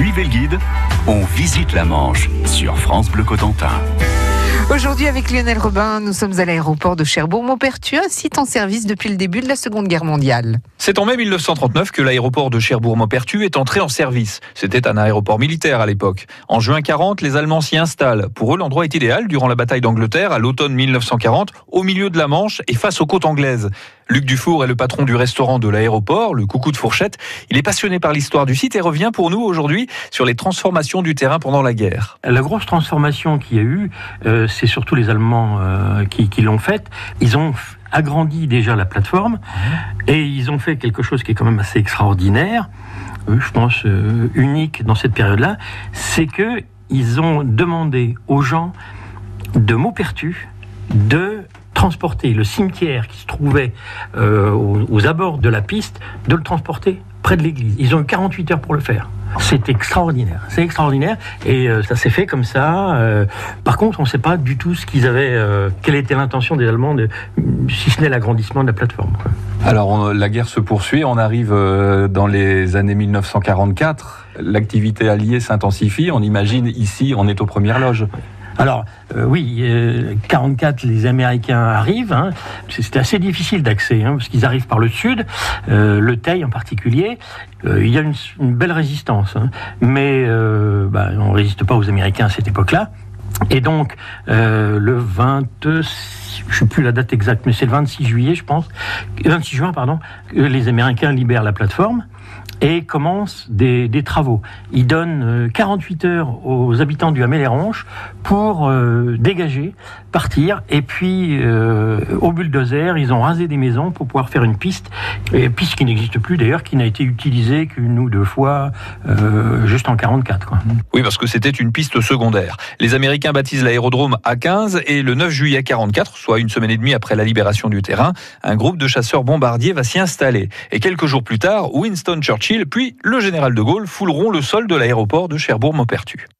Suivez le guide, on visite la Manche sur France Bleu Cotentin. Aujourd'hui, avec Lionel Robin, nous sommes à l'aéroport de Cherbourg-Montpertu, un site en service depuis le début de la Seconde Guerre mondiale. C'est en mai 1939 que l'aéroport de Cherbourg-Montpertu est entré en service. C'était un aéroport militaire à l'époque. En juin 40, les Allemands s'y installent. Pour eux, l'endroit est idéal durant la bataille d'Angleterre à l'automne 1940, au milieu de la Manche et face aux côtes anglaises. Luc Dufour est le patron du restaurant de l'aéroport, le Coucou de Fourchette. Il est passionné par l'histoire du site et revient pour nous aujourd'hui sur les transformations du terrain pendant la guerre. La grosse transformation qu'il y a eu, euh, c'est surtout les Allemands euh, qui, qui l'ont faite. Ils ont agrandi déjà la plateforme et ils ont fait quelque chose qui est quand même assez extraordinaire, euh, je pense euh, unique dans cette période-là, c'est que ils ont demandé aux gens de Maupertu de transporter le cimetière qui se trouvait euh, aux, abords de la piste, de le transporter près de l'église. Ils ont eu 48 heures pour le faire. C'est extraordinaire, c'est extraordinaire et euh, ça s'est fait comme ça. Euh, par contre, on ne sait pas du tout ce qu'ils avaient, quelle était l'intention des Allemands, si ce n'est l'agrandissement de la plateforme. Alors la guerre se poursuit, on arrive dans les années 1944, l'activité alliée s'intensifie, on imagine ici on est aux premières loges. Alors, euh, oui, euh, 44, les Américains arrivent. hein. C'était assez difficile d'accès, hein, parce qu'ils arrivent par le sud, euh, le Teil en particulier. Euh, il y a une, belle résistance, hein. mais euh, bah, on ne résiste pas aux Américains à cette époque-là. Et donc, euh, le 20, je ne sais plus la date exacte, mais c'est le 26 juillet, je pense, 26 juin, pardon, les Américains libèrent la plateforme et commencent des, travaux. Ils donnent euh, 48 heures aux habitants du Hamel-les-Ronches pour euh, dégager, partir, et puis euh, au bulldozer, ils ont rasé des maisons pour pouvoir faire une piste, et piste qui n'existe plus d'ailleurs, qui n'a été utilisée qu'une ou deux fois, euh, juste en 44. Quoi. Oui, parce que c'était une piste secondaire. Les Américains baptisent l'aérodrome A15 et le 9 juillet 44, soit une semaine et demie après la libération du terrain, un groupe de chasseurs bombardiers va s'y installer. Et quelques jours plus tard, Winston Churchill puis le général de Gaulle fouleront le sol de l'aéroport de Cherbourg-Maupertu.